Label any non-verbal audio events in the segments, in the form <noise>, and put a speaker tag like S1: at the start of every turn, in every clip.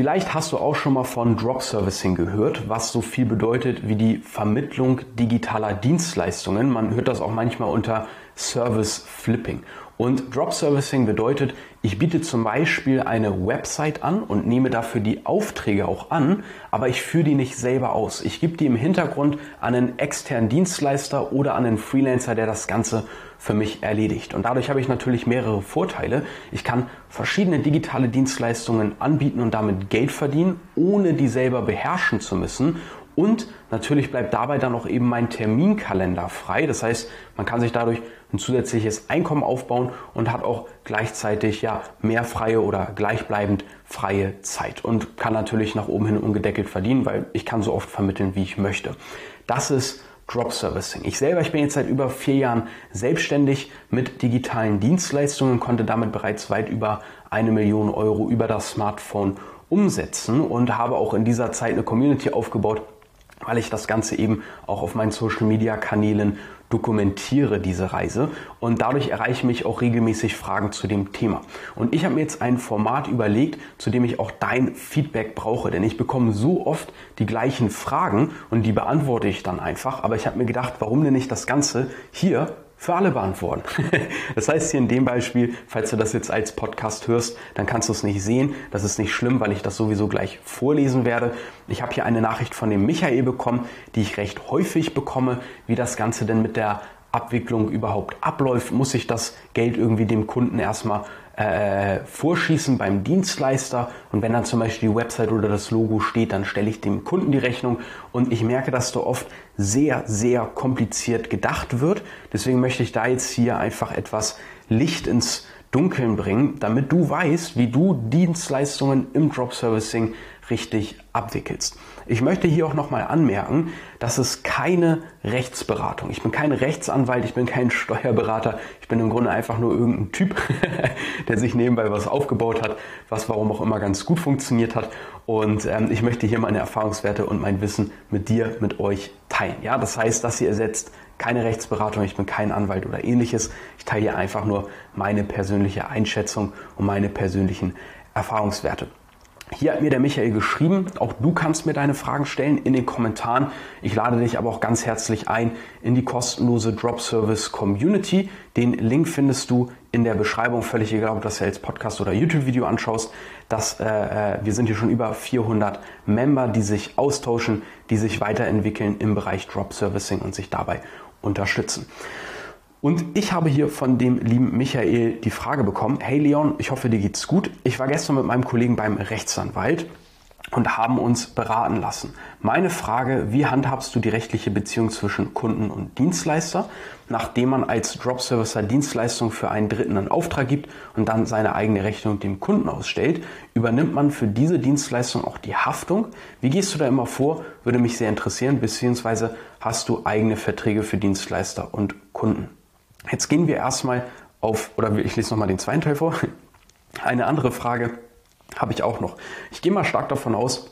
S1: Vielleicht hast du auch schon mal von Drop Servicing gehört, was so viel bedeutet wie die Vermittlung digitaler Dienstleistungen. Man hört das auch manchmal unter Service Flipping. Und Drop Servicing bedeutet, ich biete zum Beispiel eine Website an und nehme dafür die Aufträge auch an, aber ich führe die nicht selber aus. Ich gebe die im Hintergrund an einen externen Dienstleister oder an einen Freelancer, der das Ganze für mich erledigt. Und dadurch habe ich natürlich mehrere Vorteile. Ich kann verschiedene digitale Dienstleistungen anbieten und damit Geld verdienen, ohne die selber beherrschen zu müssen. Und natürlich bleibt dabei dann auch eben mein Terminkalender frei. Das heißt, man kann sich dadurch ein zusätzliches Einkommen aufbauen und hat auch gleichzeitig ja mehr freie oder gleichbleibend freie Zeit und kann natürlich nach oben hin ungedeckelt verdienen, weil ich kann so oft vermitteln, wie ich möchte. Das ist Drop Servicing. Ich selber, ich bin jetzt seit über vier Jahren selbstständig mit digitalen Dienstleistungen, konnte damit bereits weit über eine Million Euro über das Smartphone umsetzen und habe auch in dieser Zeit eine Community aufgebaut, weil ich das Ganze eben auch auf meinen Social-Media-Kanälen dokumentiere, diese Reise. Und dadurch erreichen mich auch regelmäßig Fragen zu dem Thema. Und ich habe mir jetzt ein Format überlegt, zu dem ich auch dein Feedback brauche. Denn ich bekomme so oft die gleichen Fragen und die beantworte ich dann einfach. Aber ich habe mir gedacht, warum denn nicht das Ganze hier für alle beantworten. <laughs> Das heißt hier in dem Beispiel, falls du das jetzt als Podcast hörst, dann kannst du es nicht sehen. Das ist nicht schlimm, weil ich das sowieso gleich vorlesen werde. Ich habe hier eine Nachricht von dem Michael bekommen, die ich recht häufig bekomme, wie das Ganze denn mit der Abwicklung überhaupt abläuft. Muss ich das Geld irgendwie dem Kunden erstmal äh, vorschießen beim Dienstleister und wenn dann zum Beispiel die Website oder das Logo steht, dann stelle ich dem Kunden die Rechnung und ich merke, dass da oft sehr, sehr kompliziert gedacht wird. Deswegen möchte ich da jetzt hier einfach etwas Licht ins Dunkeln bringen, damit du weißt, wie du Dienstleistungen im Drop Servicing richtig abwickelst. Ich möchte hier auch nochmal anmerken, dass es keine Rechtsberatung. Ich bin kein Rechtsanwalt, ich bin kein Steuerberater, ich bin im Grunde einfach nur irgendein Typ, <laughs> der sich nebenbei was aufgebaut hat, was warum auch immer ganz gut funktioniert hat. Und ähm, ich möchte hier meine Erfahrungswerte und mein Wissen mit dir, mit euch teilen. Ja, das heißt, das hier ersetzt keine Rechtsberatung, ich bin kein Anwalt oder ähnliches. Ich teile hier einfach nur meine persönliche Einschätzung und meine persönlichen Erfahrungswerte. Hier hat mir der Michael geschrieben, auch du kannst mir deine Fragen stellen in den Kommentaren. Ich lade dich aber auch ganz herzlich ein in die kostenlose Drop Service Community. Den Link findest du in der Beschreibung, völlig egal, ob du das ja als Podcast oder YouTube-Video anschaust. Das, äh, äh, wir sind hier schon über 400 Member, die sich austauschen, die sich weiterentwickeln im Bereich Drop Servicing und sich dabei unterstützen. Und ich habe hier von dem lieben Michael die Frage bekommen, hey Leon, ich hoffe dir geht's gut. Ich war gestern mit meinem Kollegen beim Rechtsanwalt und haben uns beraten lassen. Meine Frage, wie handhabst du die rechtliche Beziehung zwischen Kunden und Dienstleister, nachdem man als Drop-Servicer Dienstleistungen für einen Dritten einen Auftrag gibt und dann seine eigene Rechnung dem Kunden ausstellt, übernimmt man für diese Dienstleistung auch die Haftung? Wie gehst du da immer vor? Würde mich sehr interessieren, beziehungsweise hast du eigene Verträge für Dienstleister und Kunden? Jetzt gehen wir erstmal auf, oder ich lese nochmal den zweiten Teil vor. Eine andere Frage habe ich auch noch. Ich gehe mal stark davon aus,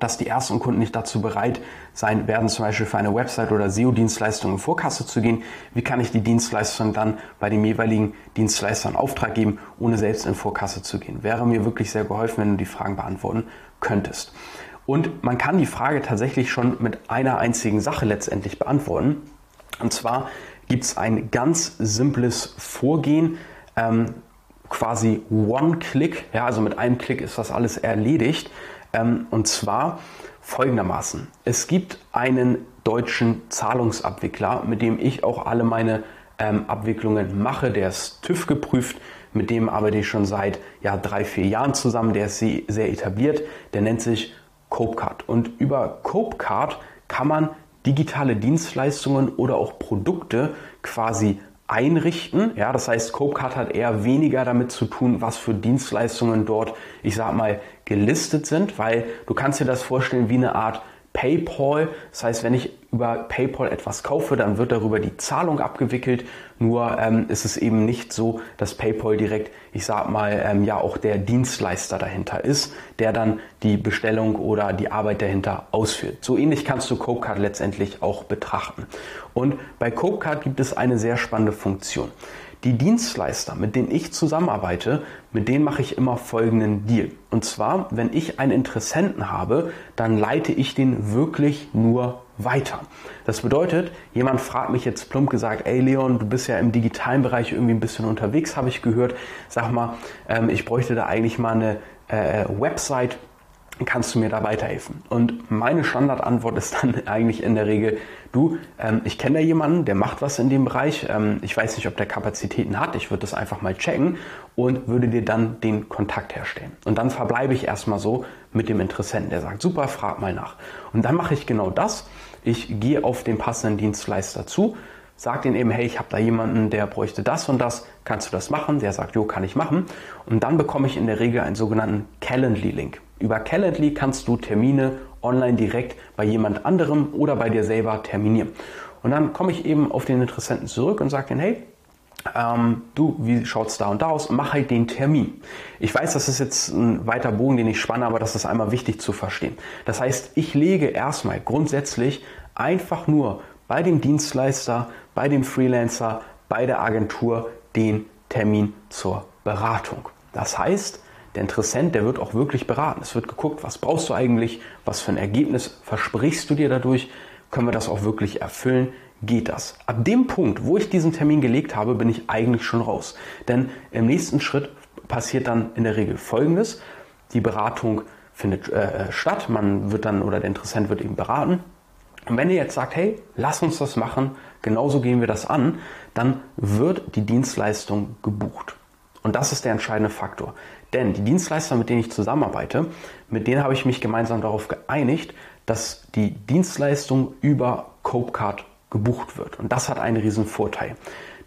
S1: dass die ersten Kunden nicht dazu bereit sein werden, zum Beispiel für eine Website oder SEO-Dienstleistung in Vorkasse zu gehen. Wie kann ich die Dienstleistung dann bei dem jeweiligen Dienstleister in Auftrag geben, ohne selbst in Vorkasse zu gehen? Wäre mir wirklich sehr geholfen, wenn du die Fragen beantworten könntest. Und man kann die Frage tatsächlich schon mit einer einzigen Sache letztendlich beantworten. Und zwar gibt es ein ganz simples Vorgehen, ähm, quasi One-Click. Ja, also mit einem Klick ist das alles erledigt. Ähm, und zwar folgendermaßen. Es gibt einen deutschen Zahlungsabwickler, mit dem ich auch alle meine ähm, Abwicklungen mache. Der ist TÜV geprüft. Mit dem arbeite ich schon seit ja, drei, vier Jahren zusammen. Der ist sehr etabliert. Der nennt sich Copecard. Und über Copecard kann man digitale Dienstleistungen oder auch Produkte quasi einrichten. Ja, das heißt, Copecard hat eher weniger damit zu tun, was für Dienstleistungen dort, ich sag mal, gelistet sind, weil du kannst dir das vorstellen wie eine Art PayPal. Das heißt, wenn ich über PayPal etwas kaufe, dann wird darüber die Zahlung abgewickelt. Nur ähm, ist es eben nicht so, dass PayPal direkt, ich sag mal, ähm, ja auch der Dienstleister dahinter ist, der dann die Bestellung oder die Arbeit dahinter ausführt. So ähnlich kannst du Copecard letztendlich auch betrachten. Und bei Copecard gibt es eine sehr spannende Funktion. Die Dienstleister, mit denen ich zusammenarbeite, mit denen mache ich immer folgenden Deal. Und zwar, wenn ich einen Interessenten habe, dann leite ich den wirklich nur weiter. Das bedeutet, jemand fragt mich jetzt plump gesagt, ey Leon, du bist ja im digitalen Bereich irgendwie ein bisschen unterwegs, habe ich gehört. Sag mal, ähm, ich bräuchte da eigentlich mal eine äh, Website kannst du mir da weiterhelfen? Und meine Standardantwort ist dann <laughs> eigentlich in der Regel, du, ähm, ich kenne da jemanden, der macht was in dem Bereich, ähm, ich weiß nicht, ob der Kapazitäten hat, ich würde das einfach mal checken und würde dir dann den Kontakt herstellen. Und dann verbleibe ich erstmal so mit dem Interessenten, der sagt, super, frag mal nach. Und dann mache ich genau das, ich gehe auf den passenden Dienstleister zu, sage den eben, hey, ich habe da jemanden, der bräuchte das und das, kannst du das machen? Der sagt, jo, kann ich machen. Und dann bekomme ich in der Regel einen sogenannten Calendly-Link. Über Calendly kannst du Termine online direkt bei jemand anderem oder bei dir selber terminieren. Und dann komme ich eben auf den Interessenten zurück und sage dann, hey, ähm, du, wie schaut es da und da aus? Mach halt den Termin. Ich weiß, das ist jetzt ein weiter Bogen, den ich spanne, aber das ist einmal wichtig zu verstehen. Das heißt, ich lege erstmal grundsätzlich einfach nur bei dem Dienstleister, bei dem Freelancer, bei der Agentur den Termin zur Beratung. Das heißt, der Interessent, der wird auch wirklich beraten. Es wird geguckt, was brauchst du eigentlich, was für ein Ergebnis versprichst du dir dadurch, können wir das auch wirklich erfüllen, geht das. Ab dem Punkt, wo ich diesen Termin gelegt habe, bin ich eigentlich schon raus. Denn im nächsten Schritt passiert dann in der Regel Folgendes. Die Beratung findet äh, statt, man wird dann oder der Interessent wird eben beraten. Und wenn ihr jetzt sagt, hey, lass uns das machen, genauso gehen wir das an, dann wird die Dienstleistung gebucht. Und das ist der entscheidende Faktor. Denn die Dienstleister, mit denen ich zusammenarbeite, mit denen habe ich mich gemeinsam darauf geeinigt, dass die Dienstleistung über Copecard gebucht wird. Und das hat einen riesen Vorteil.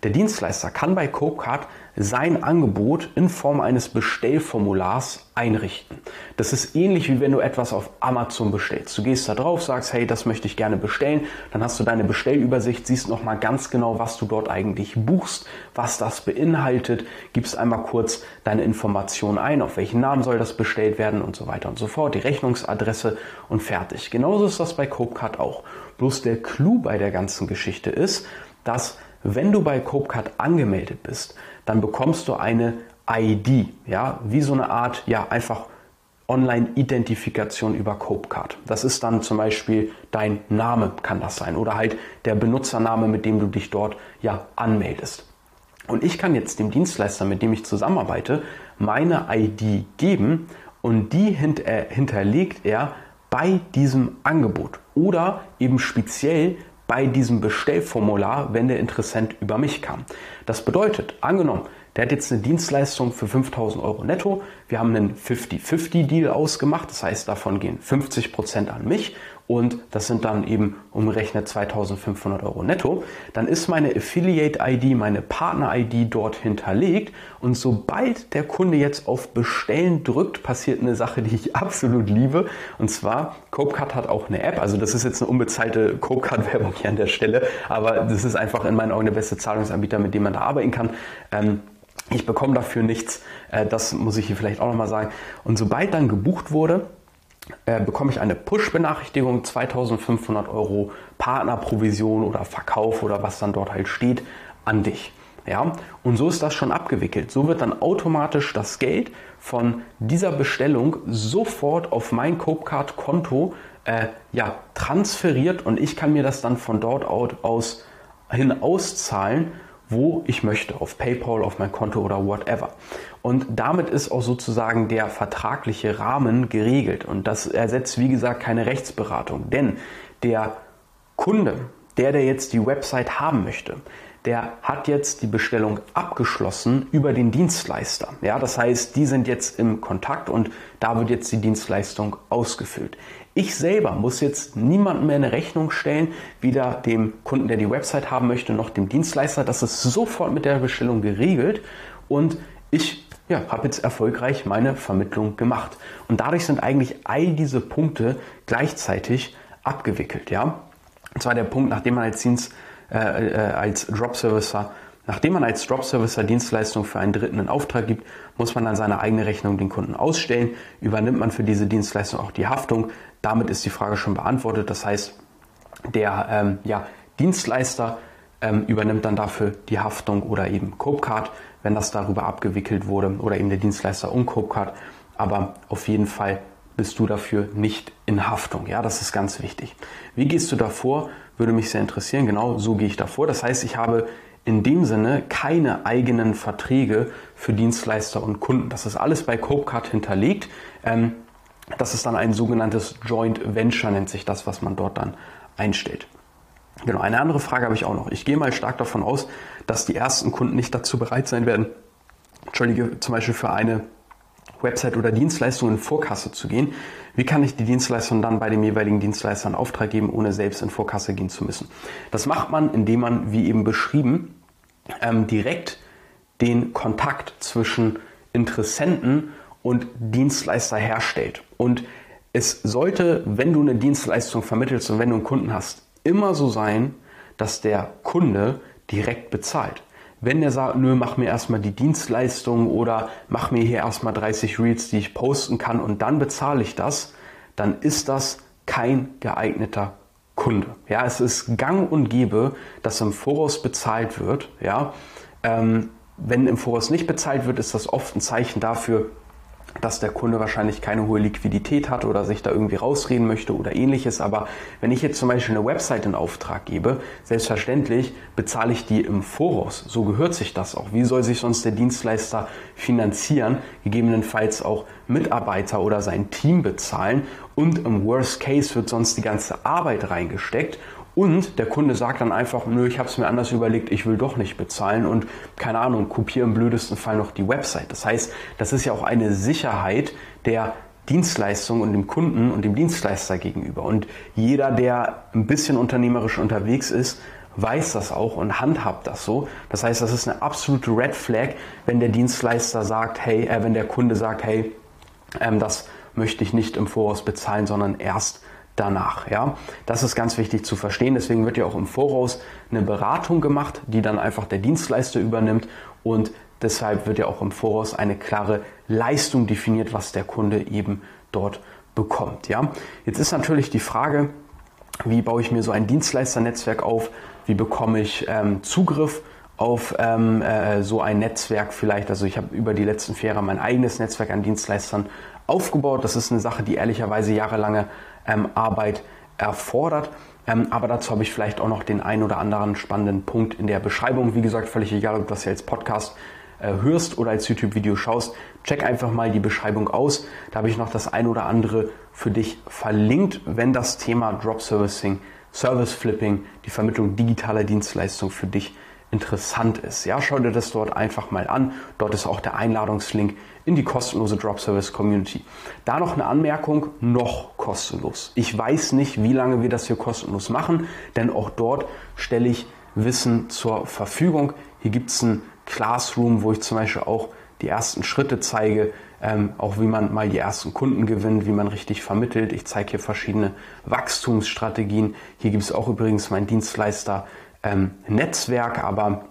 S1: Der Dienstleister kann bei Copecard sein Angebot in Form eines Bestellformulars einrichten. Das ist ähnlich wie wenn du etwas auf Amazon bestellst. Du gehst da drauf, sagst, hey, das möchte ich gerne bestellen, dann hast du deine Bestellübersicht, siehst nochmal ganz genau, was du dort eigentlich buchst, was das beinhaltet, gibst einmal kurz deine Informationen ein, auf welchen Namen soll das bestellt werden und so weiter und so fort, die Rechnungsadresse und fertig. Genauso ist das bei Copecard auch. Bloß der Clou bei der ganzen Geschichte ist, dass wenn du bei Copecard angemeldet bist, dann bekommst du eine ID, ja, wie so eine Art, ja, einfach Online-Identifikation über Copecard. Das ist dann zum Beispiel dein Name, kann das sein, oder halt der Benutzername, mit dem du dich dort ja anmeldest. Und ich kann jetzt dem Dienstleister, mit dem ich zusammenarbeite, meine ID geben und die äh, hinterlegt er bei diesem Angebot oder eben speziell bei diesem Bestellformular, wenn der Interessent über mich kam. Das bedeutet, angenommen, der hat jetzt eine Dienstleistung für 5000 Euro netto. Wir haben einen 50-50-Deal ausgemacht. Das heißt, davon gehen 50 Prozent an mich und das sind dann eben umgerechnet 2500 Euro netto. Dann ist meine Affiliate-ID, meine Partner-ID dort hinterlegt und sobald der Kunde jetzt auf Bestellen drückt, passiert eine Sache, die ich <laughs> absolut liebe. Und zwar, Copecard hat auch eine App. Also das ist jetzt eine unbezahlte Copecard-Werbung hier an der Stelle, aber das ist einfach in meinen Augen der beste Zahlungsanbieter, mit dem man da arbeiten kann. Ähm, ich bekomme dafür nichts, äh, das muss ich hier vielleicht auch nochmal sagen. Und sobald dann gebucht wurde, äh, bekomme ich eine Push-Benachrichtigung, 2500 Euro Partnerprovision oder Verkauf oder was dann dort halt steht, an dich. Ja, und so ist das schon abgewickelt. So wird dann automatisch das Geld von dieser Bestellung sofort auf mein Copecard-Konto äh, ja, transferiert und ich kann mir das dann von dort aus hin auszahlen wo ich möchte, auf PayPal, auf mein Konto oder whatever. Und damit ist auch sozusagen der vertragliche Rahmen geregelt. Und das ersetzt, wie gesagt, keine Rechtsberatung. Denn der Kunde, der, der jetzt die Website haben möchte, der hat jetzt die Bestellung abgeschlossen über den Dienstleister. Ja, das heißt, die sind jetzt im Kontakt und da wird jetzt die Dienstleistung ausgefüllt. Ich selber muss jetzt niemandem mehr eine Rechnung stellen, weder dem Kunden, der die Website haben möchte, noch dem Dienstleister. Das ist sofort mit der Bestellung geregelt und ich ja, habe jetzt erfolgreich meine Vermittlung gemacht. Und dadurch sind eigentlich all diese Punkte gleichzeitig abgewickelt. Ja? Und zwar der Punkt, nachdem man als, Dienst, äh, äh, als Drop Servicer Nachdem man als Drop-Servicer Dienstleistung für einen Dritten in Auftrag gibt, muss man dann seine eigene Rechnung den Kunden ausstellen. Übernimmt man für diese Dienstleistung auch die Haftung. Damit ist die Frage schon beantwortet. Das heißt, der ähm, ja, Dienstleister ähm, übernimmt dann dafür die Haftung oder eben Copecard, wenn das darüber abgewickelt wurde oder eben der Dienstleister und Copecard. Aber auf jeden Fall bist du dafür nicht in Haftung. Ja, das ist ganz wichtig. Wie gehst du davor? Würde mich sehr interessieren. Genau so gehe ich davor. Das heißt, ich habe in dem Sinne keine eigenen Verträge für Dienstleister und Kunden. Das ist alles bei Copecard hinterlegt. Ähm, das ist dann ein sogenanntes Joint Venture, nennt sich das, was man dort dann einstellt. Genau, eine andere Frage habe ich auch noch. Ich gehe mal stark davon aus, dass die ersten Kunden nicht dazu bereit sein werden, Entschuldige, zum Beispiel für eine Website oder Dienstleistung in Vorkasse zu gehen. Wie kann ich die Dienstleistung dann bei dem jeweiligen Dienstleister in Auftrag geben, ohne selbst in Vorkasse gehen zu müssen? Das macht man, indem man, wie eben beschrieben, ähm, direkt den Kontakt zwischen Interessenten und Dienstleister herstellt. Und es sollte, wenn du eine Dienstleistung vermittelst und wenn du einen Kunden hast, immer so sein, dass der Kunde direkt bezahlt. Wenn der sagt, nö, mach mir erstmal die Dienstleistung oder mach mir hier erstmal 30 Reels, die ich posten kann und dann bezahle ich das, dann ist das kein geeigneter Kunde. Ja, es ist gang und gäbe, dass im Voraus bezahlt wird. Ja, ähm, wenn im Voraus nicht bezahlt wird, ist das oft ein Zeichen dafür, dass der Kunde wahrscheinlich keine hohe Liquidität hat oder sich da irgendwie rausreden möchte oder ähnliches. Aber wenn ich jetzt zum Beispiel eine Website in Auftrag gebe, selbstverständlich bezahle ich die im Voraus. So gehört sich das auch. Wie soll sich sonst der Dienstleister finanzieren? Gegebenenfalls auch Mitarbeiter oder sein Team bezahlen. Und im Worst Case wird sonst die ganze Arbeit reingesteckt und der Kunde sagt dann einfach, nö, ich habe es mir anders überlegt, ich will doch nicht bezahlen und keine Ahnung, kopiere im blödesten Fall noch die Website. Das heißt, das ist ja auch eine Sicherheit der Dienstleistung und dem Kunden und dem Dienstleister gegenüber. Und jeder, der ein bisschen unternehmerisch unterwegs ist, weiß das auch und handhabt das so. Das heißt, das ist eine absolute Red Flag, wenn der Dienstleister sagt, hey, äh, wenn der Kunde sagt, hey, ähm, das möchte ich nicht im Voraus bezahlen, sondern erst danach. Ja, das ist ganz wichtig zu verstehen. Deswegen wird ja auch im Voraus eine Beratung gemacht, die dann einfach der Dienstleister übernimmt und deshalb wird ja auch im Voraus eine klare Leistung definiert, was der Kunde eben dort bekommt. Ja, jetzt ist natürlich die Frage, wie baue ich mir so ein Dienstleisternetzwerk auf? Wie bekomme ich ähm, Zugriff auf ähm, äh, so ein Netzwerk vielleicht? Also ich habe über die letzten vier Jahre mein eigenes Netzwerk an Dienstleistern aufgebaut. Das ist eine Sache, die ehrlicherweise jahrelange ähm, Arbeit erfordert. Ähm, aber dazu habe ich vielleicht auch noch den einen oder anderen spannenden Punkt in der Beschreibung. Wie gesagt, völlig egal, ob du das hier als Podcast äh, hörst oder als YouTube-Video schaust. Check einfach mal die Beschreibung aus. Da habe ich noch das ein oder andere für dich verlinkt, wenn das Thema Drop Servicing, Service Flipping, die Vermittlung digitaler Dienstleistungen für dich interessant ist. Ja, schau dir das dort einfach mal an. Dort ist auch der Einladungslink in die kostenlose Drop Service Community. Da noch eine Anmerkung, noch kostenlos. Ich weiß nicht, wie lange wir das hier kostenlos machen, denn auch dort stelle ich Wissen zur Verfügung. Hier gibt es ein Classroom, wo ich zum Beispiel auch die ersten Schritte zeige, ähm, auch wie man mal die ersten Kunden gewinnt, wie man richtig vermittelt. Ich zeige hier verschiedene Wachstumsstrategien. Hier gibt es auch übrigens mein Dienstleister ähm, Netzwerk, aber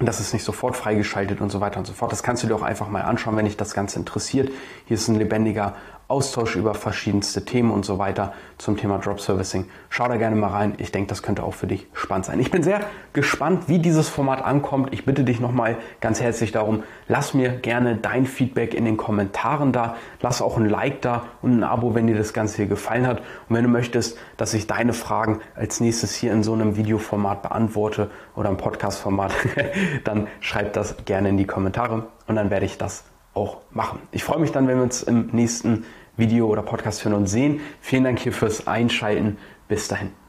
S1: das ist nicht sofort freigeschaltet und so weiter und so fort. Das kannst du dir auch einfach mal anschauen, wenn dich das Ganze interessiert. Hier ist ein lebendiger Austausch über verschiedenste Themen und so weiter zum Thema Drop Servicing. Schau da gerne mal rein. Ich denke, das könnte auch für dich spannend sein. Ich bin sehr gespannt, wie dieses Format ankommt. Ich bitte dich nochmal ganz herzlich darum, lass mir gerne dein Feedback in den Kommentaren da. Lass auch ein Like da und ein Abo, wenn dir das Ganze hier gefallen hat. Und wenn du möchtest, dass ich deine Fragen als nächstes hier in so einem Videoformat beantworte oder im Podcastformat, <laughs> dann schreib das gerne in die Kommentare und dann werde ich das auch machen. Ich freue mich dann, wenn wir uns im nächsten Video oder Podcast hören und sehen. Vielen Dank hier fürs Einschalten. Bis dahin.